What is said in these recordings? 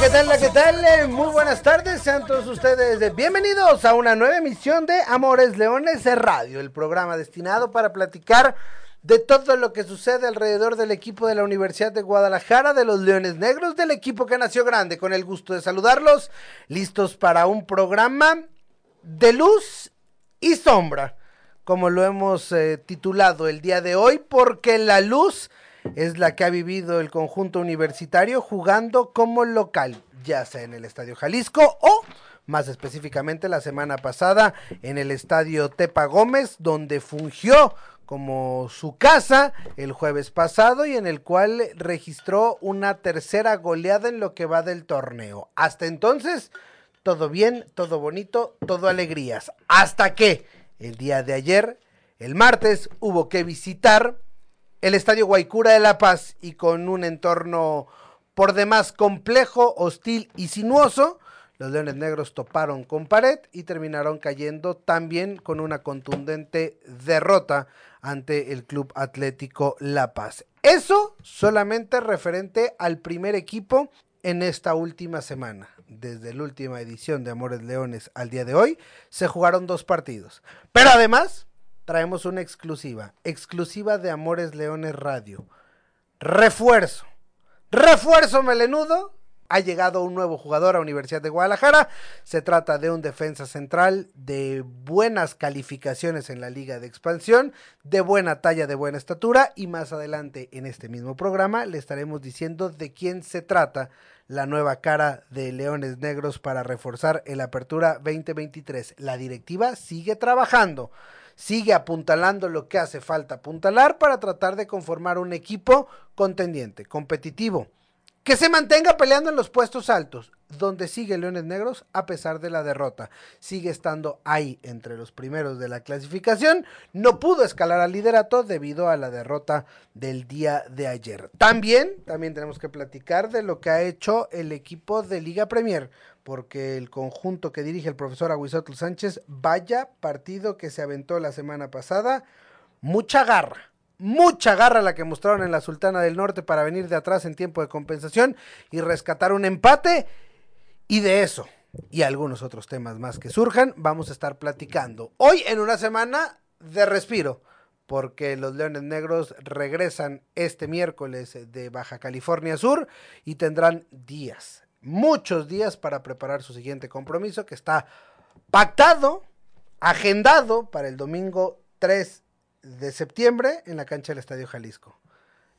¿Qué tal? ¿Qué tal? Eh, Muy buenas tardes, sean todos ustedes bienvenidos a una nueva emisión de Amores Leones Radio, el programa destinado para platicar de todo lo que sucede alrededor del equipo de la Universidad de Guadalajara, de los Leones Negros, del equipo que nació grande, con el gusto de saludarlos, listos para un programa de luz y sombra, como lo hemos eh, titulado el día de hoy, porque la luz es la que ha vivido el conjunto universitario jugando como local, ya sea en el Estadio Jalisco o más específicamente la semana pasada en el Estadio Tepa Gómez, donde fungió como su casa el jueves pasado y en el cual registró una tercera goleada en lo que va del torneo. Hasta entonces, todo bien, todo bonito, todo alegrías. Hasta que el día de ayer, el martes, hubo que visitar el Estadio Guaycura de La Paz y con un entorno por demás complejo, hostil y sinuoso, los Leones Negros toparon con pared y terminaron cayendo también con una contundente derrota ante el Club Atlético La Paz. Eso solamente referente al primer equipo en esta última semana. Desde la última edición de Amores Leones al día de hoy, se jugaron dos partidos. Pero además, traemos una exclusiva, exclusiva de Amores Leones Radio. Refuerzo, refuerzo melenudo. Ha llegado un nuevo jugador a Universidad de Guadalajara. Se trata de un defensa central de buenas calificaciones en la liga de expansión, de buena talla, de buena estatura. Y más adelante en este mismo programa le estaremos diciendo de quién se trata la nueva cara de Leones Negros para reforzar el Apertura 2023. La directiva sigue trabajando sigue apuntalando lo que hace falta apuntalar para tratar de conformar un equipo contendiente, competitivo, que se mantenga peleando en los puestos altos, donde sigue Leones Negros a pesar de la derrota. Sigue estando ahí entre los primeros de la clasificación. No pudo escalar al liderato debido a la derrota del día de ayer. También, también tenemos que platicar de lo que ha hecho el equipo de Liga Premier porque el conjunto que dirige el profesor Aguizotl Sánchez, vaya partido que se aventó la semana pasada, mucha garra, mucha garra la que mostraron en la Sultana del Norte para venir de atrás en tiempo de compensación y rescatar un empate, y de eso y algunos otros temas más que surjan, vamos a estar platicando. Hoy en una semana de respiro, porque los Leones Negros regresan este miércoles de Baja California Sur y tendrán días, muchos días para preparar su siguiente compromiso que está pactado, agendado para el domingo 3 de septiembre en la cancha del Estadio Jalisco.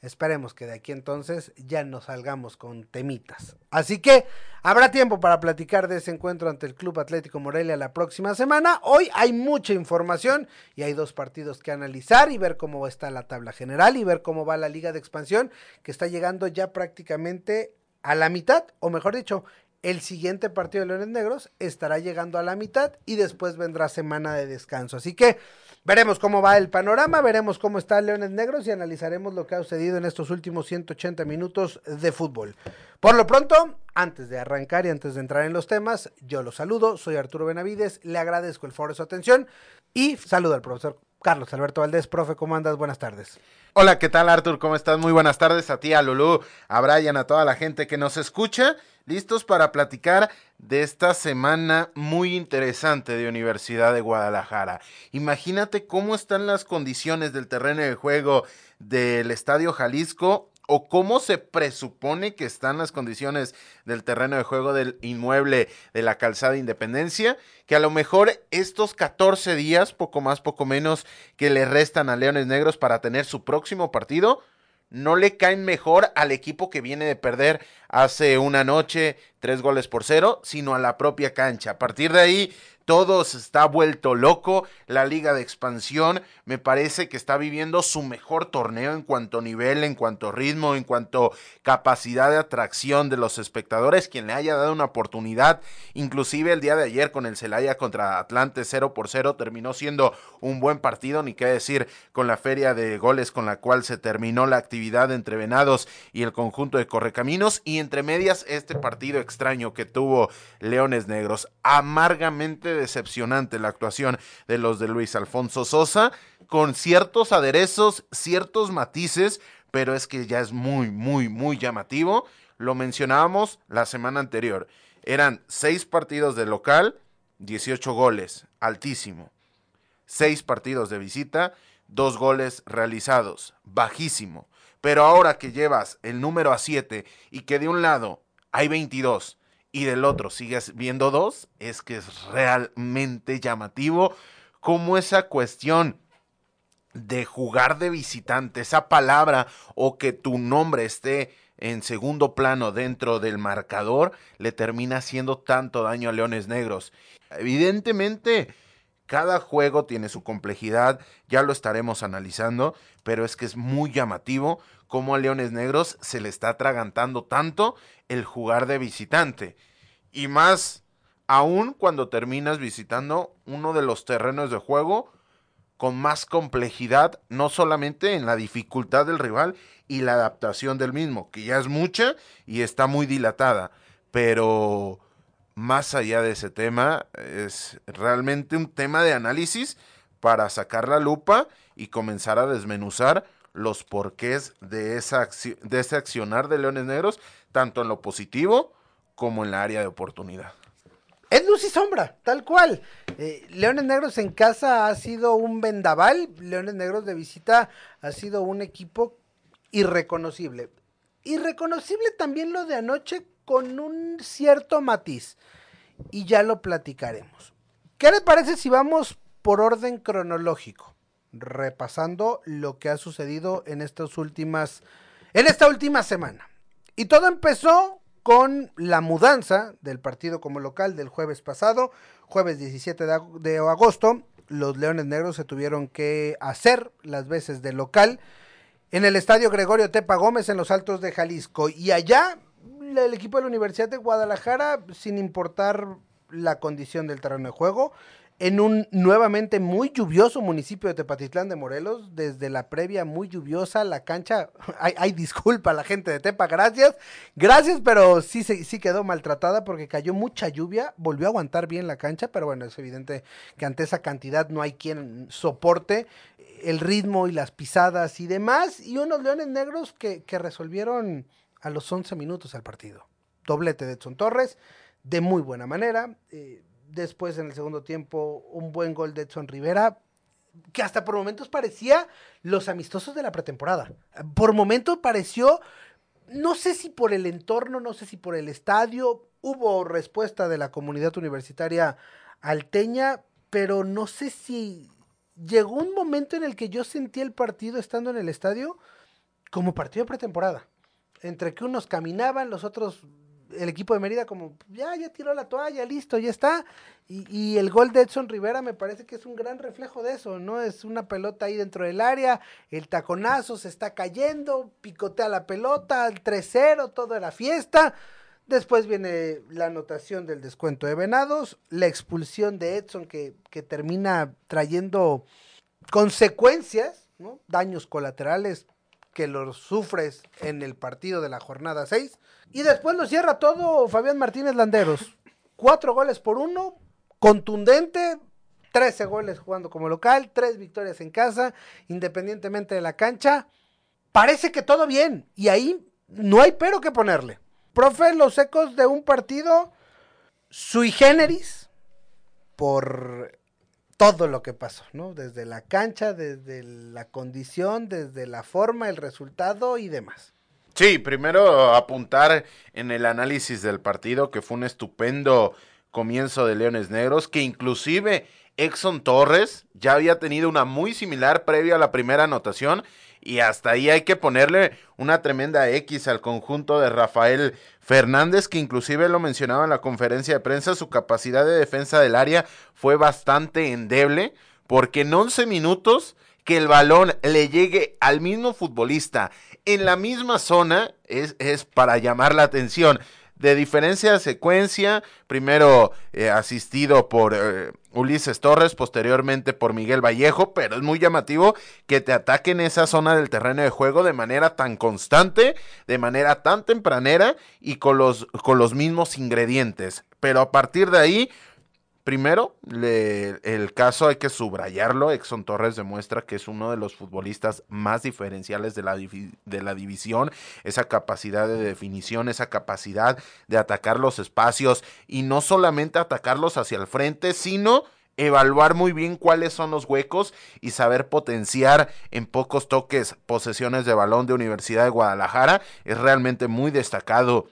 Esperemos que de aquí entonces ya nos salgamos con temitas. Así que habrá tiempo para platicar de ese encuentro ante el Club Atlético Morelia la próxima semana. Hoy hay mucha información y hay dos partidos que analizar y ver cómo está la tabla general y ver cómo va la liga de expansión que está llegando ya prácticamente a la mitad, o mejor dicho, el siguiente partido de Leones Negros estará llegando a la mitad y después vendrá semana de descanso. Así que veremos cómo va el panorama, veremos cómo está Leones Negros y analizaremos lo que ha sucedido en estos últimos 180 minutos de fútbol. Por lo pronto, antes de arrancar y antes de entrar en los temas, yo los saludo, soy Arturo Benavides, le agradezco el foro de su atención y saludo al profesor Carlos Alberto Valdés. Profe, ¿cómo andas? Buenas tardes. Hola, ¿qué tal Artur? ¿Cómo estás? Muy buenas tardes a ti, a Lulú, a Brian, a toda la gente que nos escucha. Listos para platicar de esta semana muy interesante de Universidad de Guadalajara. Imagínate cómo están las condiciones del terreno de juego del Estadio Jalisco o cómo se presupone que están las condiciones del terreno de juego del inmueble de la calzada Independencia, que a lo mejor estos 14 días, poco más, poco menos, que le restan a Leones Negros para tener su próximo partido, no le caen mejor al equipo que viene de perder hace una noche tres goles por cero, sino a la propia cancha. A partir de ahí todo se está vuelto loco, la liga de expansión me parece que está viviendo su mejor torneo en cuanto nivel, en cuanto a ritmo, en cuanto capacidad de atracción de los espectadores, quien le haya dado una oportunidad, inclusive el día de ayer con el Celaya contra Atlante 0 por 0 terminó siendo un buen partido, ni qué decir con la feria de goles con la cual se terminó la actividad entre Venados y el conjunto de Correcaminos. Y entre medias este partido extraño que tuvo Leones Negros, amargamente decepcionante la actuación de los de Luis Alfonso Sosa, con ciertos aderezos, ciertos matices, pero es que ya es muy, muy, muy llamativo. Lo mencionábamos la semana anterior. Eran seis partidos de local, 18 goles, altísimo. Seis partidos de visita, dos goles realizados, bajísimo. Pero ahora que llevas el número a 7 y que de un lado hay 22 y del otro sigues viendo dos, es que es realmente llamativo como esa cuestión de jugar de visitante, esa palabra o que tu nombre esté en segundo plano dentro del marcador, le termina haciendo tanto daño a Leones Negros. Evidentemente, cada juego tiene su complejidad, ya lo estaremos analizando, pero es que es muy llamativo cómo a Leones Negros se le está atragantando tanto el jugar de visitante. Y más aún cuando terminas visitando uno de los terrenos de juego con más complejidad, no solamente en la dificultad del rival y la adaptación del mismo, que ya es mucha y está muy dilatada, pero más allá de ese tema, es realmente un tema de análisis para sacar la lupa y comenzar a desmenuzar los porqués de, esa de ese accionar de Leones Negros, tanto en lo positivo como en la área de oportunidad. Es luz y sombra, tal cual. Eh, Leones Negros en casa ha sido un vendaval, Leones Negros de visita ha sido un equipo irreconocible. Irreconocible también lo de anoche con un cierto matiz, y ya lo platicaremos. ¿Qué le parece si vamos por orden cronológico? Repasando lo que ha sucedido en estas últimas, en esta última semana. Y todo empezó con la mudanza del partido como local del jueves pasado, jueves 17 de, agosto. Los Leones Negros se tuvieron que hacer las veces de local en el estadio Gregorio Tepa Gómez en los Altos de Jalisco. Y allá el equipo de la Universidad de Guadalajara, sin importar la condición del terreno de juego, en un nuevamente muy lluvioso municipio de Tepatitlán de Morelos, desde la previa muy lluviosa, la cancha, hay, disculpa a la gente de Tepa, gracias, gracias, pero sí, sí quedó maltratada porque cayó mucha lluvia, volvió a aguantar bien la cancha, pero bueno, es evidente que ante esa cantidad no hay quien soporte el ritmo y las pisadas y demás, y unos leones negros que, que resolvieron a los 11 minutos el partido. Doblete de Edson Torres, de muy buena manera. Eh, Después, en el segundo tiempo, un buen gol de Edson Rivera, que hasta por momentos parecía los amistosos de la pretemporada. Por momentos pareció, no sé si por el entorno, no sé si por el estadio, hubo respuesta de la comunidad universitaria alteña, pero no sé si llegó un momento en el que yo sentí el partido estando en el estadio como partido de pretemporada. Entre que unos caminaban, los otros el equipo de Mérida como, ya, ya tiró la toalla, listo, ya está. Y, el gol de Edson Rivera me parece que es un gran reflejo de eso, ¿no? Es una pelota ahí dentro del área, el taconazo se está cayendo, picotea la pelota, el 3-0, toda la fiesta. Después viene la anotación del descuento de Venados, la expulsión de Edson que, que termina trayendo consecuencias, ¿no? Daños colaterales que los sufres en el partido de la jornada 6. Y después lo cierra todo Fabián Martínez Landeros. Cuatro goles por uno, contundente, 13 goles jugando como local, tres victorias en casa, independientemente de la cancha. Parece que todo bien. Y ahí no hay pero que ponerle. Profe, los ecos de un partido sui generis por todo lo que pasó, ¿no? Desde la cancha, desde la condición, desde la forma, el resultado y demás. Sí, primero apuntar en el análisis del partido que fue un estupendo comienzo de Leones Negros, que inclusive Exxon Torres ya había tenido una muy similar previa a la primera anotación y hasta ahí hay que ponerle una tremenda X al conjunto de Rafael Fernández, que inclusive lo mencionaba en la conferencia de prensa, su capacidad de defensa del área fue bastante endeble, porque en 11 minutos que el balón le llegue al mismo futbolista en la misma zona es, es para llamar la atención de diferencia de secuencia, primero eh, asistido por eh, Ulises Torres, posteriormente por Miguel Vallejo, pero es muy llamativo que te ataquen esa zona del terreno de juego de manera tan constante, de manera tan tempranera y con los, con los mismos ingredientes. Pero a partir de ahí, Primero, el caso hay que subrayarlo. Exxon Torres demuestra que es uno de los futbolistas más diferenciales de la, de la división. Esa capacidad de definición, esa capacidad de atacar los espacios y no solamente atacarlos hacia el frente, sino evaluar muy bien cuáles son los huecos y saber potenciar en pocos toques posesiones de balón de Universidad de Guadalajara. Es realmente muy destacado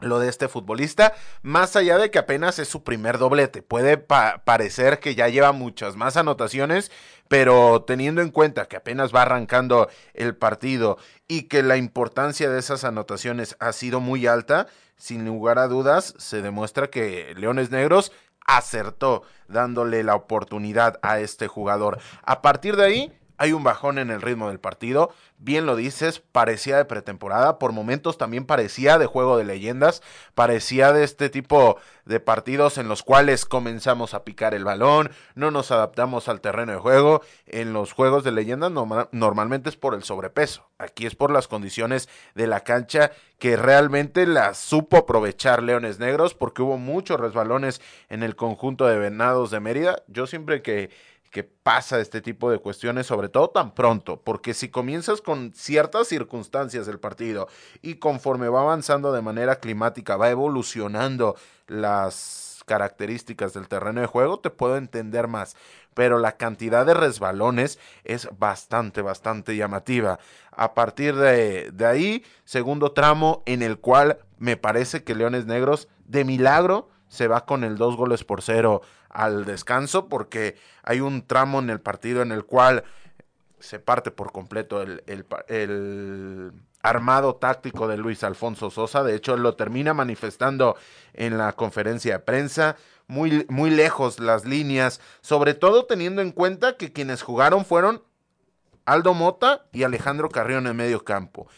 lo de este futbolista, más allá de que apenas es su primer doblete. Puede parecer que ya lleva muchas más anotaciones, pero teniendo en cuenta que apenas va arrancando el partido y que la importancia de esas anotaciones ha sido muy alta, sin lugar a dudas se demuestra que Leones Negros acertó dándole la oportunidad a este jugador. A partir de ahí, hay un bajón en el ritmo del partido. Bien lo dices, parecía de pretemporada, por momentos también parecía de juego de leyendas, parecía de este tipo de partidos en los cuales comenzamos a picar el balón, no nos adaptamos al terreno de juego. En los juegos de leyendas normalmente es por el sobrepeso, aquí es por las condiciones de la cancha que realmente las supo aprovechar Leones Negros porque hubo muchos resbalones en el conjunto de Venados de Mérida. Yo siempre que que pasa este tipo de cuestiones, sobre todo tan pronto, porque si comienzas con ciertas circunstancias del partido y conforme va avanzando de manera climática, va evolucionando las características del terreno de juego, te puedo entender más, pero la cantidad de resbalones es bastante, bastante llamativa. A partir de, de ahí, segundo tramo en el cual me parece que Leones Negros, de milagro, se va con el dos goles por cero al descanso porque hay un tramo en el partido en el cual se parte por completo el, el, armado táctico de Luis Alfonso Sosa. De hecho, lo termina manifestando en la conferencia de prensa. Muy, muy lejos las líneas, sobre todo teniendo en cuenta que quienes jugaron fueron Aldo Mota y Alejandro Carrión en medio campo.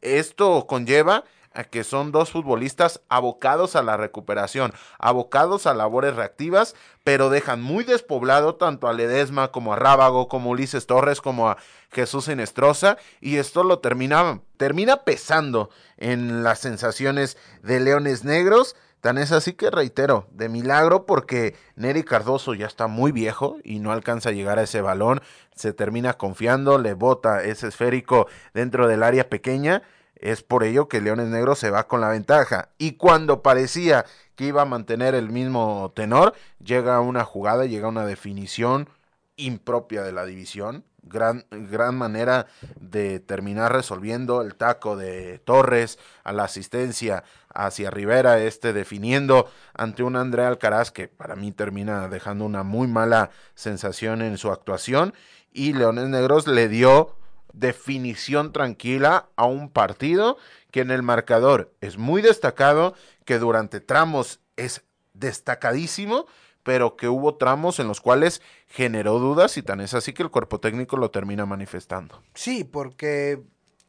Esto conlleva que son dos futbolistas abocados a la recuperación, abocados a labores reactivas, pero dejan muy despoblado tanto a Ledesma como a Rábago, como a Ulises Torres, como a Jesús Inestrosa, y esto lo termina, termina pesando en las sensaciones de Leones Negros. Tan es así que reitero, de milagro porque Neri Cardoso ya está muy viejo y no alcanza a llegar a ese balón, se termina confiando, le bota ese esférico dentro del área pequeña es por ello que Leones Negros se va con la ventaja. Y cuando parecía que iba a mantener el mismo tenor, llega una jugada, llega una definición impropia de la división. Gran, gran manera de terminar resolviendo el taco de Torres a la asistencia hacia Rivera, este definiendo ante un André Alcaraz que para mí termina dejando una muy mala sensación en su actuación y Leones Negros le dio definición tranquila a un partido que en el marcador es muy destacado, que durante tramos es destacadísimo, pero que hubo tramos en los cuales generó dudas y tan es así que el cuerpo técnico lo termina manifestando. Sí, porque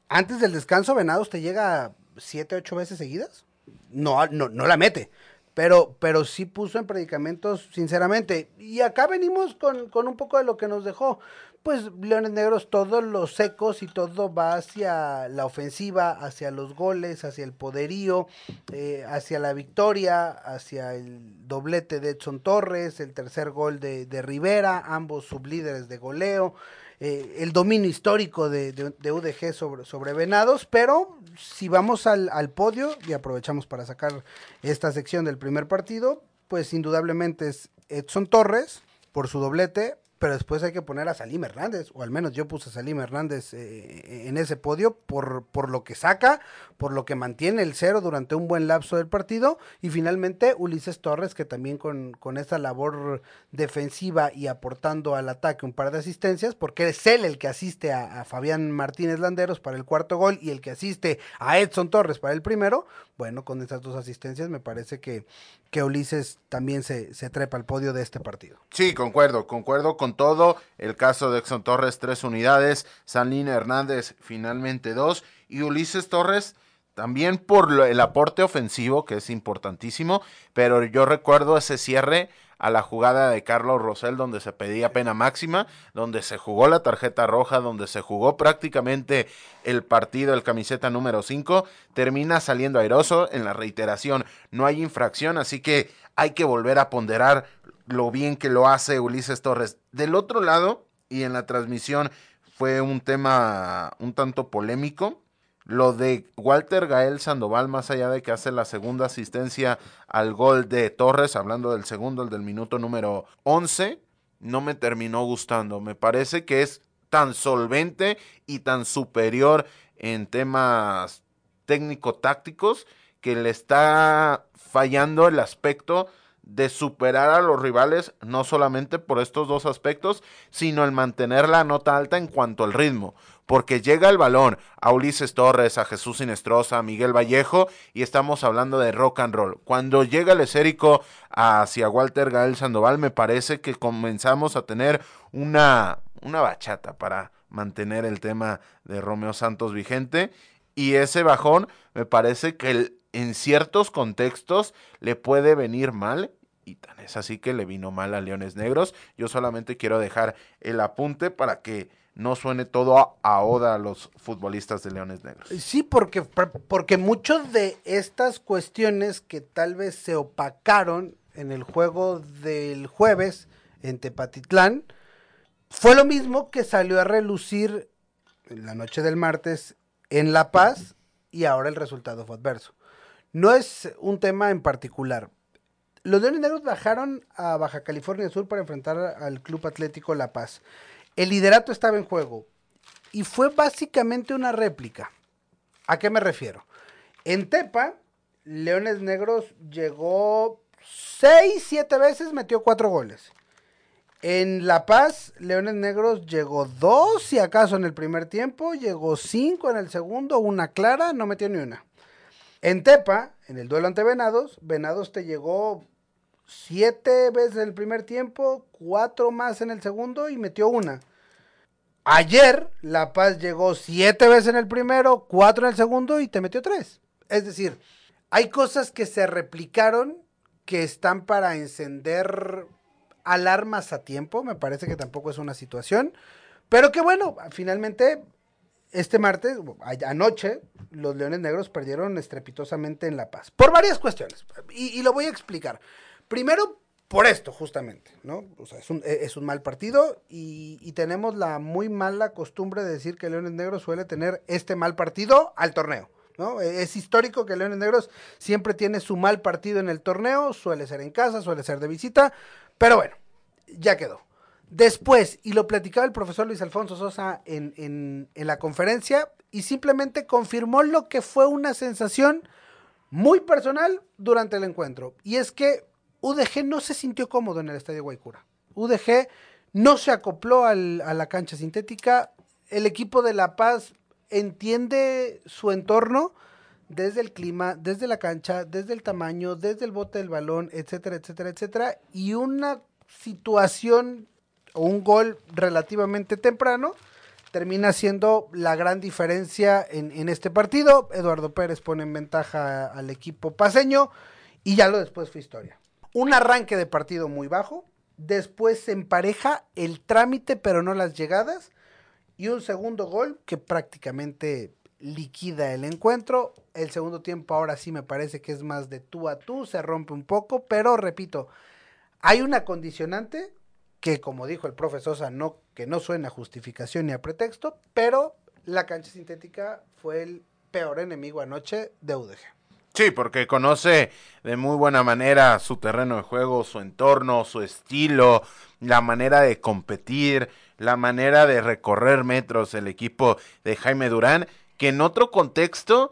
antes del descanso Venados te llega siete, ocho veces seguidas. No, no, no la mete. Pero, pero sí puso en predicamentos, sinceramente. Y acá venimos con, con un poco de lo que nos dejó pues Leones Negros todos los secos y todo va hacia la ofensiva, hacia los goles, hacia el poderío, eh, hacia la victoria, hacia el doblete de Edson Torres, el tercer gol de, Rivera, ambos sublíderes de goleo. Eh, el dominio histórico de, de, UDG sobre, Venados, pero si vamos al podio y aprovechamos para sacar esta sección del primer partido, pues indudablemente es Edson Torres por su doblete, pero después hay que poner a Salim Hernández, o al menos yo puse a Salim Hernández eh, en ese podio por, por lo que saca, por lo que mantiene el cero durante un buen lapso del partido, y finalmente Ulises Torres, que también con, con esa labor defensiva y aportando al ataque un par de asistencias, porque es él el que asiste a, a Fabián Martínez Landeros para el cuarto gol y el que asiste a Edson Torres para el primero, bueno, con esas dos asistencias me parece que, que Ulises también se, se trepa al podio de este partido. Sí, concuerdo, concuerdo con todo. El caso de Exxon Torres, tres unidades. Sanlín Hernández, finalmente dos. Y Ulises Torres, también por el aporte ofensivo, que es importantísimo. Pero yo recuerdo ese cierre a la jugada de Carlos Rosell donde se pedía pena máxima, donde se jugó la tarjeta roja, donde se jugó prácticamente el partido, el camiseta número 5, termina saliendo airoso en la reiteración. No hay infracción, así que hay que volver a ponderar lo bien que lo hace Ulises Torres. Del otro lado, y en la transmisión fue un tema un tanto polémico, lo de Walter Gael Sandoval, más allá de que hace la segunda asistencia al gol de Torres, hablando del segundo, el del minuto número 11, no me terminó gustando. Me parece que es tan solvente y tan superior en temas técnico-tácticos que le está fallando el aspecto de superar a los rivales, no solamente por estos dos aspectos, sino el mantener la nota alta en cuanto al ritmo, porque llega el balón a Ulises Torres, a Jesús Sinestrosa, a Miguel Vallejo, y estamos hablando de rock and roll. Cuando llega el esérico hacia Walter Gael Sandoval, me parece que comenzamos a tener una, una bachata para mantener el tema de Romeo Santos vigente, y ese bajón me parece que el en ciertos contextos le puede venir mal y tan es así que le vino mal a Leones Negros. Yo solamente quiero dejar el apunte para que no suene todo a, oda a los futbolistas de Leones Negros. Sí, porque, porque muchas de estas cuestiones que tal vez se opacaron en el juego del jueves en Tepatitlán, fue lo mismo que salió a relucir en la noche del martes en La Paz y ahora el resultado fue adverso. No es un tema en particular. Los Leones Negros bajaron a Baja California Sur para enfrentar al Club Atlético La Paz. El liderato estaba en juego y fue básicamente una réplica. ¿A qué me refiero? En Tepa, Leones Negros llegó seis, siete veces, metió cuatro goles. En La Paz, Leones Negros llegó dos, si acaso, en el primer tiempo, llegó cinco en el segundo, una clara, no metió ni una. En Tepa, en el duelo ante Venados, Venados te llegó siete veces en el primer tiempo, cuatro más en el segundo y metió una. Ayer La Paz llegó siete veces en el primero, cuatro en el segundo y te metió tres. Es decir, hay cosas que se replicaron que están para encender alarmas a tiempo. Me parece que tampoco es una situación. Pero que bueno, finalmente este martes, anoche, los Leones Negros perdieron estrepitosamente en La Paz. Por varias cuestiones. Y, lo voy a explicar. Primero, por esto, justamente, ¿no? O sea, es un, e, es un mal partido y, y, tenemos la muy mala costumbre de decir que Leones Negros suele tener este mal partido al torneo, ¿no? E, es histórico que Leones Negros siempre tiene su mal partido en el torneo, suele ser en casa, suele ser de visita, pero bueno, ya quedó. Después, y lo platicaba el profesor Luis Alfonso Sosa en, en, la conferencia, y simplemente confirmó lo que fue una sensación muy personal durante el encuentro. Y es que UDG no se sintió cómodo en el estadio Guaycura. UDG no se acopló al, a la cancha sintética. El equipo de La Paz entiende su entorno desde el clima, desde la cancha, desde el tamaño, desde el bote del balón, etcétera, etcétera, etcétera. Y una situación un gol relativamente temprano termina siendo la gran diferencia en, en, este partido. Eduardo Pérez pone en ventaja al equipo paseño y ya lo después fue historia. Un arranque de partido muy bajo, después se empareja el trámite pero no las llegadas y un segundo gol que prácticamente liquida el encuentro. El segundo tiempo ahora sí me parece que es más de tú a tú, se rompe un poco, pero repito, hay una condicionante que como dijo el profesor Sosa, no, que no suena a justificación ni a pretexto, pero la cancha sintética fue el peor enemigo anoche de UDG. Sí, porque conoce de muy buena manera su terreno de juego, su entorno, su estilo, la manera de competir, la manera de recorrer metros el equipo de Jaime Durán, que en otro contexto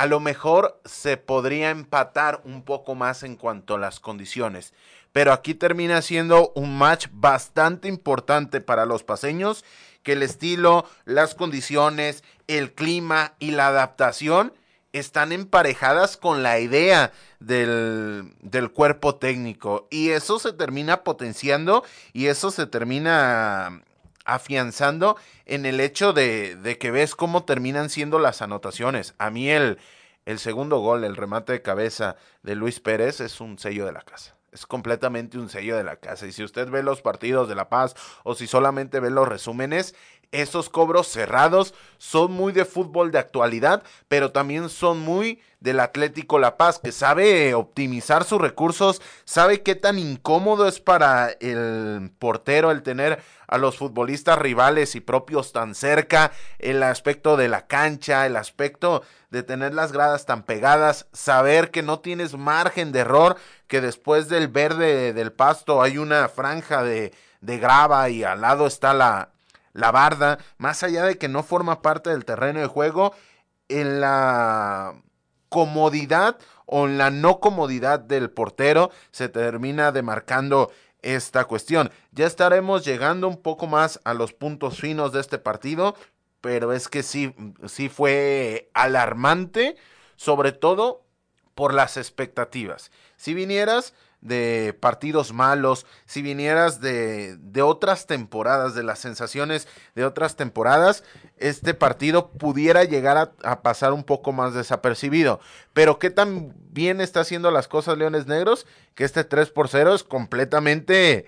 a lo mejor se podría empatar un poco más en cuanto a las condiciones. Pero aquí termina siendo un match bastante importante para los paseños, que el estilo, las condiciones, el clima y la adaptación están emparejadas con la idea del, del, cuerpo técnico y eso se termina potenciando y eso se termina afianzando en el hecho de, de que ves cómo terminan siendo las anotaciones. A mí el, el segundo gol, el remate de cabeza de Luis Pérez es un sello de la casa. Es completamente un sello de la casa. Y si usted ve los partidos de La Paz o si solamente ve los resúmenes, esos cobros cerrados son muy de fútbol de actualidad, pero también son muy del Atlético La Paz, que sabe optimizar sus recursos, sabe qué tan incómodo es para el portero el tener a los futbolistas rivales y propios tan cerca, el aspecto de la cancha, el aspecto de tener las gradas tan pegadas, saber que no tienes margen de error, que después del verde del pasto hay una franja de, de grava y al lado está la, la barda, más allá de que no forma parte del terreno de juego, en la comodidad o en la no comodidad del portero se termina demarcando esta cuestión. Ya estaremos llegando un poco más a los puntos finos de este partido, pero es que sí, sí fue alarmante, sobre todo por las expectativas. Si vinieras de partidos malos, si vinieras de, de otras temporadas, de las sensaciones de otras temporadas, este partido pudiera llegar a, a, pasar un poco más desapercibido. Pero qué tan bien está haciendo las cosas Leones Negros, que este 3 por 0 es completamente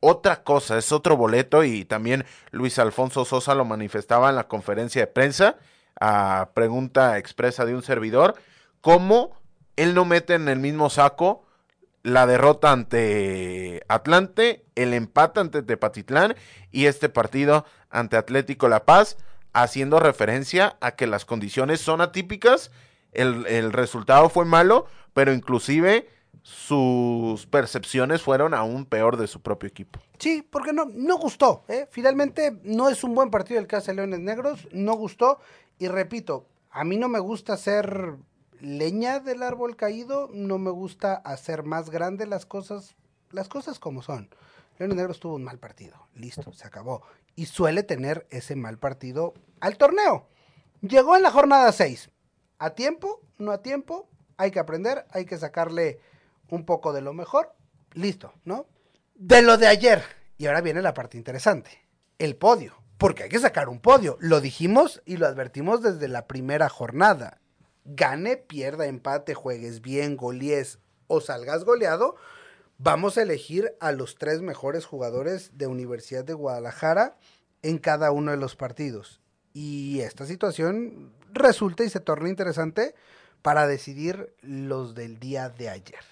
otra cosa, es otro boleto. Y también Luis Alfonso Sosa lo manifestaba en la conferencia de prensa a pregunta expresa de un servidor, cómo él no mete en el mismo saco la derrota ante Atlante, el empate ante Tepatitlán y este partido ante Atlético La Paz, haciendo referencia a que las condiciones son atípicas, el, el resultado fue malo, pero inclusive sus percepciones fueron aún peor de su propio equipo. Sí, porque no, no gustó. ¿eh? Finalmente no es un buen partido el que hace Leones Negros, no gustó. Y repito, a mí no me gusta ser leña del árbol caído, no me gusta hacer más grande las cosas, las cosas como son. Leones Negros tuvo un mal partido, listo, se acabó. Y suele tener ese mal partido al torneo. Llegó en la jornada 6. A tiempo, no a tiempo, hay que aprender, hay que sacarle un poco de lo mejor, listo, ¿no? De lo de ayer. Y ahora viene la parte interesante, el podio. Porque hay que sacar un podio. Lo dijimos y lo advertimos desde la primera jornada gane, pierda, empate, juegues bien, golies o salgas goleado, vamos a elegir a los tres mejores jugadores de Universidad de Guadalajara en cada uno de los partidos. Y esta situación resulta y se torna interesante para decidir los del día de ayer.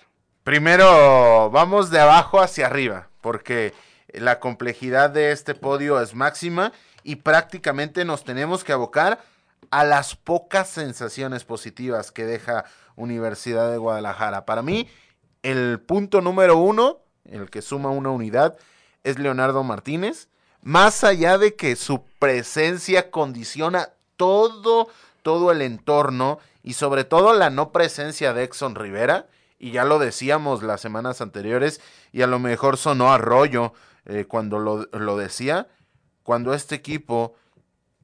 Primero, vamos de abajo hacia arriba, porque la complejidad de este podio es máxima y prácticamente nos tenemos que abocar a las pocas sensaciones positivas que deja Universidad de Guadalajara. Para mí, el punto número uno, el que suma una unidad, es Leonardo Martínez. Más allá de que su presencia condiciona todo, todo el entorno y sobre todo la no presencia de Exxon Rivera, y ya lo decíamos las semanas anteriores, y a lo mejor sonó arroyo eh, cuando lo, lo decía, cuando este equipo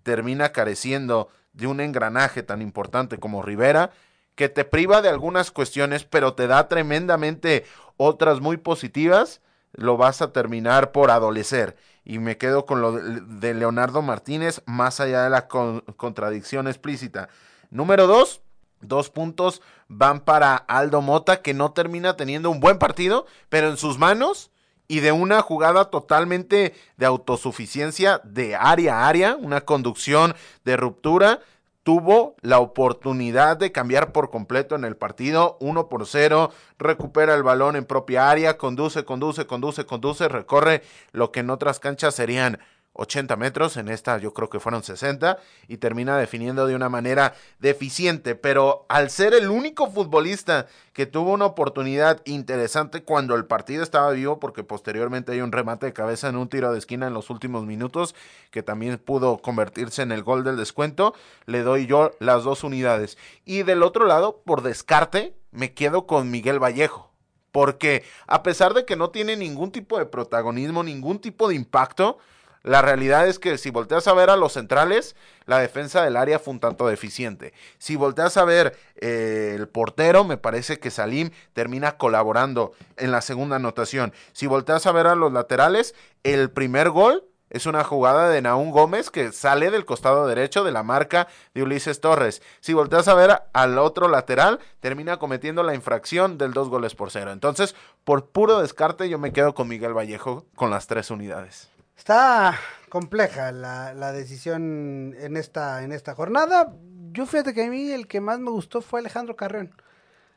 termina careciendo de un engranaje tan importante como Rivera, que te priva de algunas cuestiones, pero te da tremendamente otras muy positivas, lo vas a terminar por adolecer. Y me quedo con lo de Leonardo Martínez, más allá de la contradicción explícita. Número dos, dos puntos van para Aldo Mota, que no termina teniendo un buen partido, pero en sus manos y de una jugada totalmente de autosuficiencia de área a área, una conducción de ruptura, tuvo la oportunidad de cambiar por completo en el partido, 1 por 0, recupera el balón en propia área, conduce, conduce, conduce, conduce, recorre lo que en otras canchas serían 80 metros, en esta yo creo que fueron 60, y termina definiendo de una manera deficiente, pero al ser el único futbolista que tuvo una oportunidad interesante cuando el partido estaba vivo, porque posteriormente hay un remate de cabeza en un tiro de esquina en los últimos minutos, que también pudo convertirse en el gol del descuento, le doy yo las dos unidades. Y del otro lado, por descarte, me quedo con Miguel Vallejo. Porque a pesar de que no tiene ningún tipo de protagonismo, ningún tipo de impacto, la realidad es que si volteas a ver a los centrales, la defensa del área fue un tanto deficiente. Si volteas a ver eh, el portero, me parece que Salim termina colaborando en la segunda anotación. Si volteas a ver a los laterales, el primer gol es una jugada de Naún Gómez que sale del costado derecho de la marca de Ulises Torres. Si volteas a ver al otro lateral, termina cometiendo la infracción del dos goles por cero. Entonces, por puro descarte, yo me quedo con Miguel Vallejo con las tres unidades. Está compleja la, la, decisión en esta, en esta jornada. Yo fíjate que a mí el que más me gustó fue Alejandro Carreón.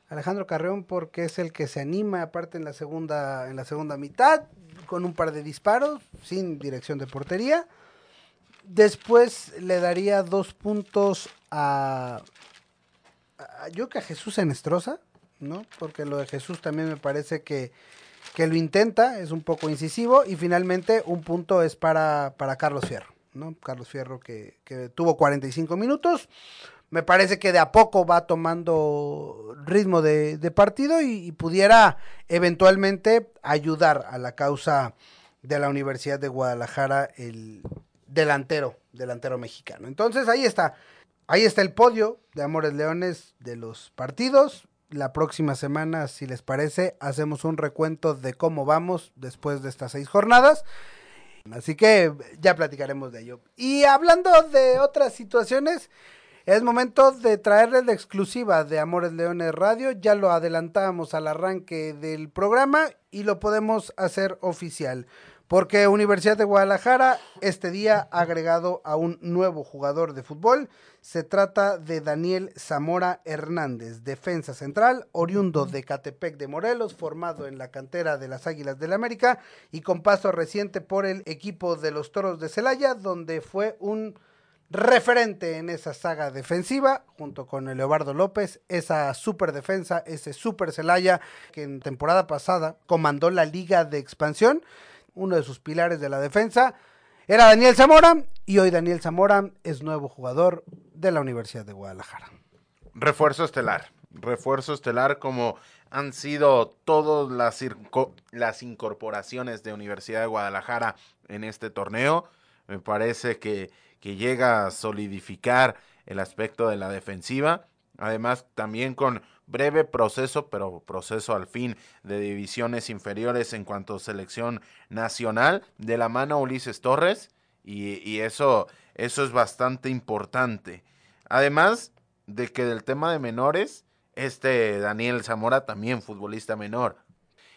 Alejandro Carreón porque es el que se anima aparte en la segunda, en la segunda mitad, con un par de disparos, sin dirección de portería. Después le daría dos puntos a, yo que a Jesús Enestrosa, ¿no? Porque lo de Jesús también me parece que que lo intenta, es un poco incisivo, y finalmente un punto es para, para Carlos Fierro, ¿no? Carlos Fierro que, que tuvo 45 minutos, me parece que de a poco va tomando ritmo de, partido y, y, pudiera eventualmente ayudar a la causa de la Universidad de Guadalajara, el delantero, delantero mexicano. Entonces ahí está, ahí está el podio de Amores Leones de los partidos la próxima semana, si les parece, hacemos un recuento de cómo vamos después de estas seis jornadas. Así que ya platicaremos de ello. Y hablando de otras situaciones, es momento de traerles la exclusiva de Amores Leones Radio. Ya lo adelantamos al arranque del programa y lo podemos hacer oficial. Porque Universidad de Guadalajara este día ha agregado a un nuevo jugador de fútbol. Se trata de Daniel Zamora Hernández, defensa central, oriundo de Catepec de Morelos, formado en la cantera de las Águilas del la América y con paso reciente por el equipo de los Toros de Celaya, donde fue un referente en esa saga defensiva, junto con Leobardo López, esa super defensa, ese super Celaya que en temporada pasada comandó la Liga de Expansión uno de sus pilares de la defensa, era Daniel Zamora y hoy Daniel Zamora es nuevo jugador de la Universidad de Guadalajara. Refuerzo estelar, refuerzo estelar como han sido todas las, incorporaciones de Universidad de Guadalajara en este torneo. Me parece que llega a solidificar el aspecto de la defensiva. Además, también con breve proceso, pero proceso al fin de divisiones inferiores en cuanto a selección nacional, de la mano Ulises Torres, y, y eso, eso es bastante importante. Además de que del tema de menores, este Daniel Zamora también futbolista menor.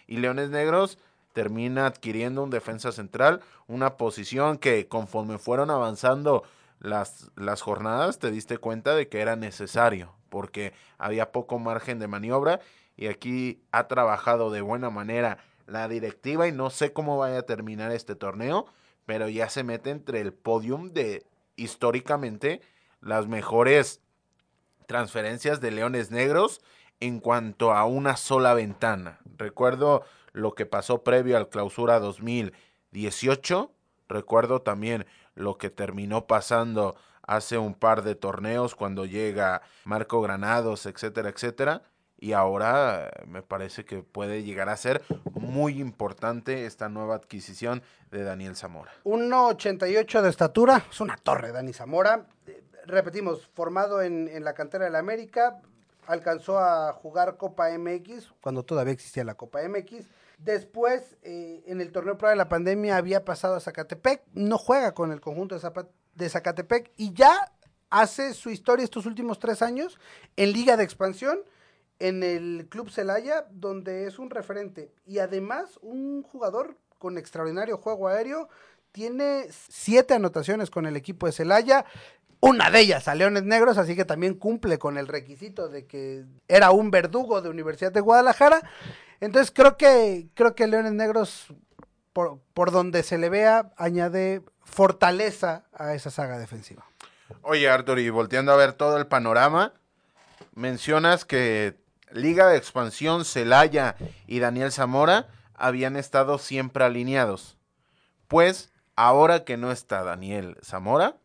Y Leones Negros termina adquiriendo un defensa central, una posición que conforme fueron avanzando las, las jornadas te diste cuenta de que era necesario porque había poco margen de maniobra y aquí ha trabajado de buena manera la directiva y no sé cómo vaya a terminar este torneo, pero ya se mete entre el podium de históricamente las mejores transferencias de Leones Negros en cuanto a una sola ventana. Recuerdo lo que pasó previo al clausura 2018, recuerdo también lo que terminó pasando hace un par de torneos cuando llega Marco Granados, etcétera, etcétera. Y ahora eh, me parece que puede llegar a ser muy importante esta nueva adquisición de Daniel Zamora. 1,88 de estatura, es una torre Dani Zamora. Eh, repetimos, formado en, en la cantera de la América, alcanzó a jugar Copa MX cuando todavía existía la Copa MX. Después, eh, en el torneo para la pandemia, había pasado a Zacatepec. No juega con el conjunto de, de Zacatepec y ya hace su historia estos últimos tres años en Liga de Expansión, en el Club Celaya, donde es un referente y además un jugador con extraordinario juego aéreo. Tiene siete anotaciones con el equipo de Celaya, una de ellas a Leones Negros, así que también cumple con el requisito de que era un verdugo de Universidad de Guadalajara. Entonces creo que creo que Leones Negros por, por donde se le vea, añade fortaleza a esa saga defensiva. Oye, Arthur, y volteando a ver todo el panorama, mencionas que Liga de Expansión, Celaya y Daniel Zamora habían estado siempre alineados. Pues ahora que no está Daniel Zamora,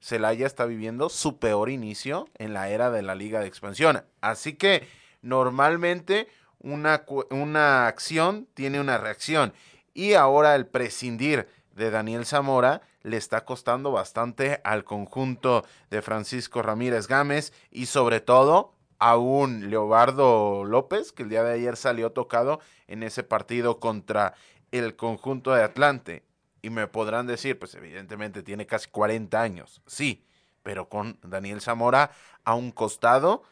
Celaya está viviendo su peor inicio en la era de la Liga de Expansión. Así que normalmente una, una acción tiene una reacción. Y ahora el prescindir de Daniel Zamora le está costando bastante al conjunto de Francisco Ramírez Gámez y sobre todo a un Leobardo López que el día de ayer salió tocado en ese partido contra el conjunto de Atlante. Y me podrán decir, pues evidentemente tiene casi 40 años, sí, pero con Daniel Zamora a un costado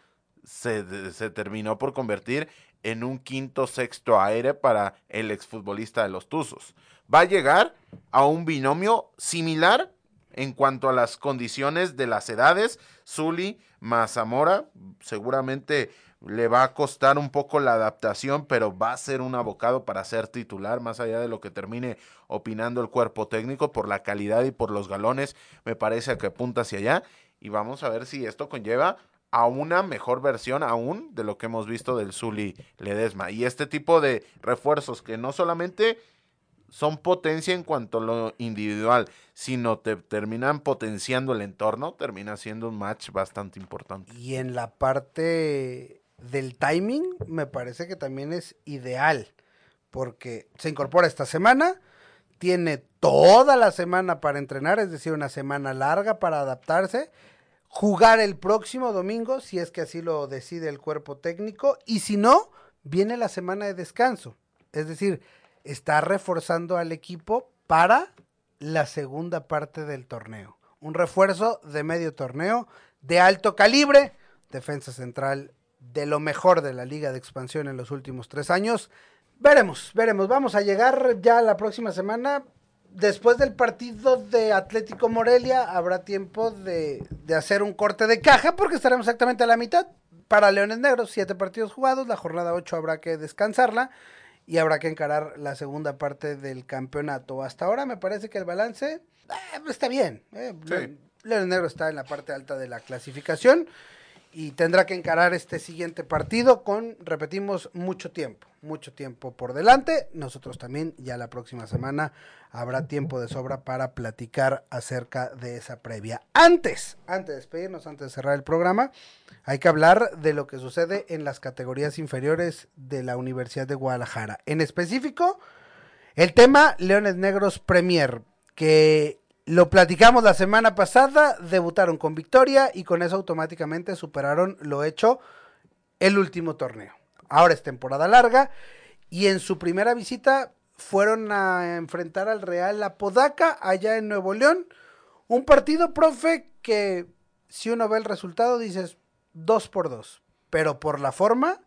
se, se terminó por convertir en un quinto sexto aire para el exfutbolista de los Tuzos. Va a llegar a un binomio similar en cuanto a las condiciones de las edades. Zuli más Zamora seguramente le va a costar un poco la adaptación, pero va a ser un abocado para ser titular, más allá de lo que termine opinando el cuerpo técnico por la calidad y por los galones, me parece que apunta hacia allá. Y vamos a ver si esto conlleva a una mejor versión aún de lo que hemos visto del Zuli Ledesma. Y este tipo de refuerzos que no solamente son potencia en cuanto a lo individual, sino te terminan potenciando el entorno, termina siendo un match bastante importante. Y en la parte del timing, me parece que también es ideal, porque se incorpora esta semana, tiene toda la semana para entrenar, es decir, una semana larga para adaptarse jugar el próximo domingo, si es que así lo decide el cuerpo técnico, y si no, viene la semana de descanso. Es decir, está reforzando al equipo para la segunda parte del torneo. Un refuerzo de medio torneo de alto calibre, defensa central de lo mejor de la liga de expansión en los últimos tres años. Veremos, veremos. Vamos a llegar ya la próxima semana después del partido de Atlético Morelia habrá tiempo de, hacer un corte de caja porque estaremos exactamente a la mitad. Para Leones Negros, siete partidos jugados, la jornada ocho habrá que descansarla y habrá que encarar la segunda parte del campeonato. Hasta ahora me parece que el balance eh, está bien. Eh. Leones Negros está en la parte alta de la clasificación y tendrá que encarar este siguiente partido con, repetimos, mucho tiempo, mucho tiempo por delante. Nosotros también ya la próxima semana habrá tiempo de sobra para platicar acerca de esa previa. Antes, antes de despedirnos, antes de cerrar el programa, hay que hablar de lo que sucede en las categorías inferiores de la Universidad de Guadalajara. En específico, el tema Leones Negros Premier, que lo platicamos la semana pasada, debutaron con victoria y con eso automáticamente superaron lo hecho el último torneo. Ahora es temporada larga y en su primera visita fueron a enfrentar al Real Apodaca allá en Nuevo León. Un partido, profe, que si uno ve el resultado dices dos por dos, pero por la forma,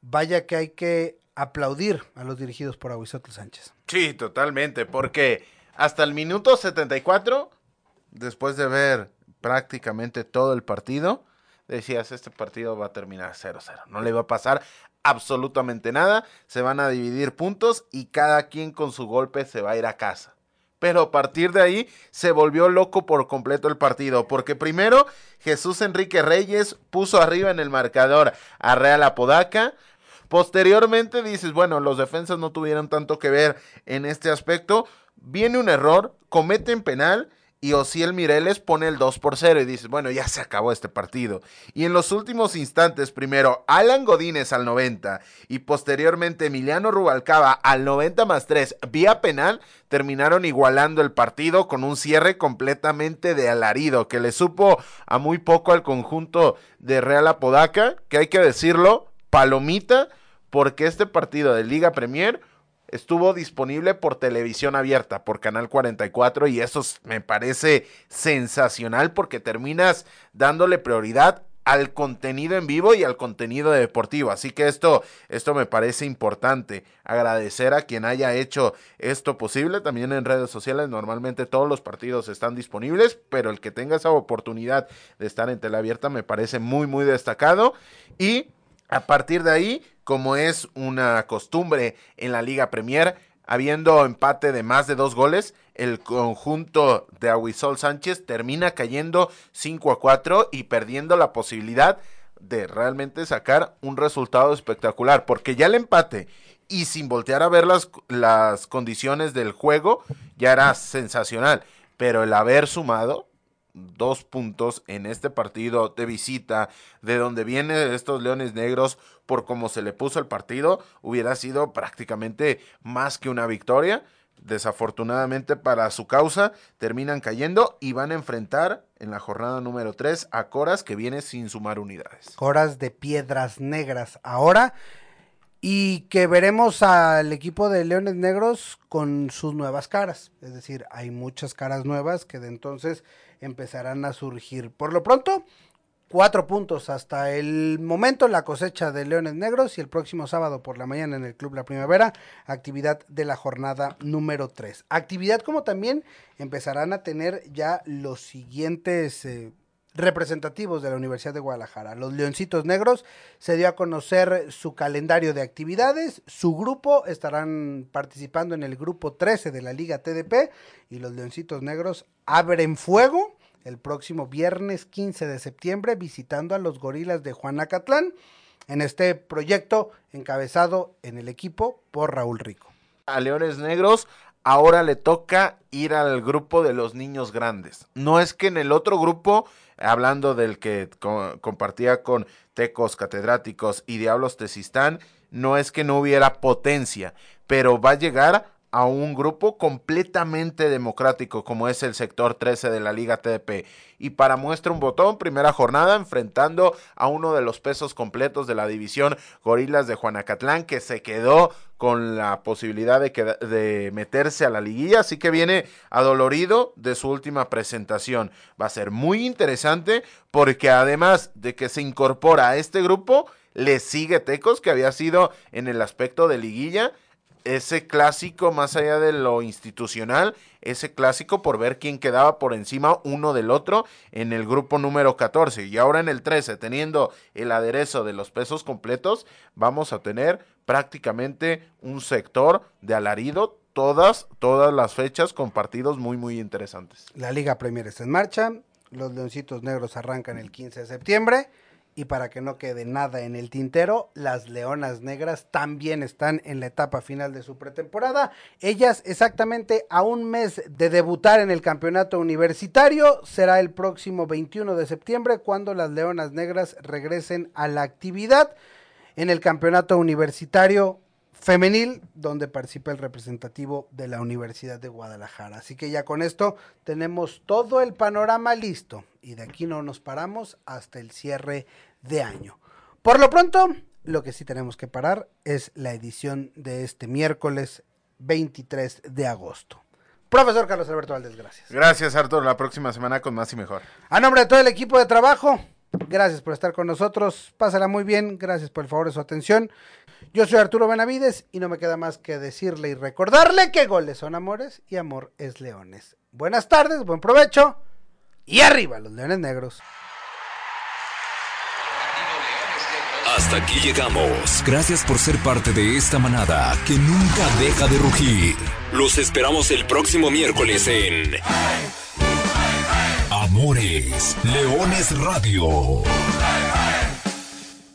vaya que hay que aplaudir a los dirigidos por Aguisotl Sánchez. Sí, totalmente, porque hasta el minuto 74, después de ver prácticamente todo el partido, decías, este partido va a terminar 0-0. No le va a pasar absolutamente nada. Se van a dividir puntos y cada quien con su golpe se va a ir a casa. Pero a partir de ahí se volvió loco por completo el partido, porque primero Jesús Enrique Reyes puso arriba en el marcador a Real Apodaca. Posteriormente dices, bueno, los defensas no tuvieron tanto que ver en este aspecto, viene un error, cometen penal y Osiel Mireles pone el 2 por 0 y dices, bueno, ya se acabó este partido. Y en los últimos instantes, primero Alan Godínez al 90 y posteriormente Emiliano Rubalcaba al 90 más 3 vía penal, terminaron igualando el partido con un cierre completamente de alarido que le supo a muy poco al conjunto de Real Apodaca, que hay que decirlo, palomita, porque este partido de Liga Premier estuvo disponible por televisión abierta, por Canal 44, y eso me parece sensacional porque terminas dándole prioridad al contenido en vivo y al contenido deportivo. Así que esto, esto me parece importante. Agradecer a quien haya hecho esto posible. También en redes sociales normalmente todos los partidos están disponibles, pero el que tenga esa oportunidad de estar en tele abierta me parece muy, muy destacado. Y a partir de ahí, como es una costumbre en la Liga Premier, habiendo empate de más de dos goles, el conjunto de Aguisol Sánchez termina cayendo 5 a 4 y perdiendo la posibilidad de realmente sacar un resultado espectacular, porque ya el empate y sin voltear a ver las, las condiciones del juego ya era sensacional, pero el haber sumado dos puntos en este partido de visita, de donde vienen estos Leones Negros, por cómo se le puso el partido, hubiera sido prácticamente más que una victoria. Desafortunadamente para su causa, terminan cayendo y van a enfrentar en la jornada número 3 a Coras que viene sin sumar unidades. Coras de Piedras Negras ahora y que veremos al equipo de Leones Negros con sus nuevas caras. Es decir, hay muchas caras nuevas que de entonces empezarán a surgir. Por lo pronto, cuatro puntos hasta el momento la cosecha de Leones Negros y el próximo sábado por la mañana en el Club La Primavera, actividad de la jornada número 3. Actividad como también empezarán a tener ya los siguientes... Eh, representativos de la Universidad de Guadalajara. Los Leoncitos Negros se dio a conocer su calendario de actividades, su grupo estarán participando en el grupo 13 de la Liga TDP y los Leoncitos Negros abren fuego el próximo viernes 15 de septiembre visitando a los Gorilas de Juanacatlán en este proyecto encabezado en el equipo por Raúl Rico. A Leones Negros ahora le toca ir al grupo de los niños grandes. No es que en el otro grupo hablando del que compartía con Tecos Catedráticos y Diablos Tesistán, no es que no hubiera potencia, pero va a llegar a un grupo completamente democrático como es el sector 13 de la Liga TDP. Y para muestra un botón, primera jornada enfrentando a uno de los pesos completos de la división Gorilas de Juanacatlán que se quedó con la posibilidad de, de meterse a la liguilla, así que viene adolorido de su última presentación. Va a ser muy interesante porque además de que se incorpora a este grupo, le sigue Tecos que había sido en el aspecto de liguilla ese clásico, más allá de lo institucional, ese clásico por ver quién quedaba por encima uno del otro en el grupo número 14. Y ahora en el 13, teniendo el aderezo de los pesos completos, vamos a tener prácticamente un sector de alarido todas, todas las fechas con partidos muy, muy interesantes. La Liga Premier está en marcha, los Leoncitos Negros arrancan el 15 de septiembre. Y para que no quede nada en el tintero, las Leonas Negras también están en la etapa final de su pretemporada. Ellas exactamente a un mes de debutar en el campeonato universitario. Será el próximo 21 de septiembre cuando las Leonas Negras regresen a la actividad en el campeonato universitario femenil, donde participa el representativo de la Universidad de Guadalajara. Así que ya con esto tenemos todo el panorama listo y de aquí no nos paramos hasta el cierre de año. Por lo pronto, lo que sí tenemos que parar es la edición de este miércoles 23 de agosto. Profesor Carlos Alberto Valdés, gracias. Gracias, Arturo. La próxima semana con más y mejor. A nombre de todo el equipo de trabajo, gracias por estar con nosotros. Pásala muy bien. Gracias por el favor de su atención. Yo soy Arturo Benavides y no me queda más que decirle y recordarle que goles son amores y amor es leones. Buenas tardes, buen provecho y arriba los leones negros. Hasta aquí llegamos. Gracias por ser parte de esta manada que nunca deja de rugir. Los esperamos el próximo miércoles en Amores Leones Radio.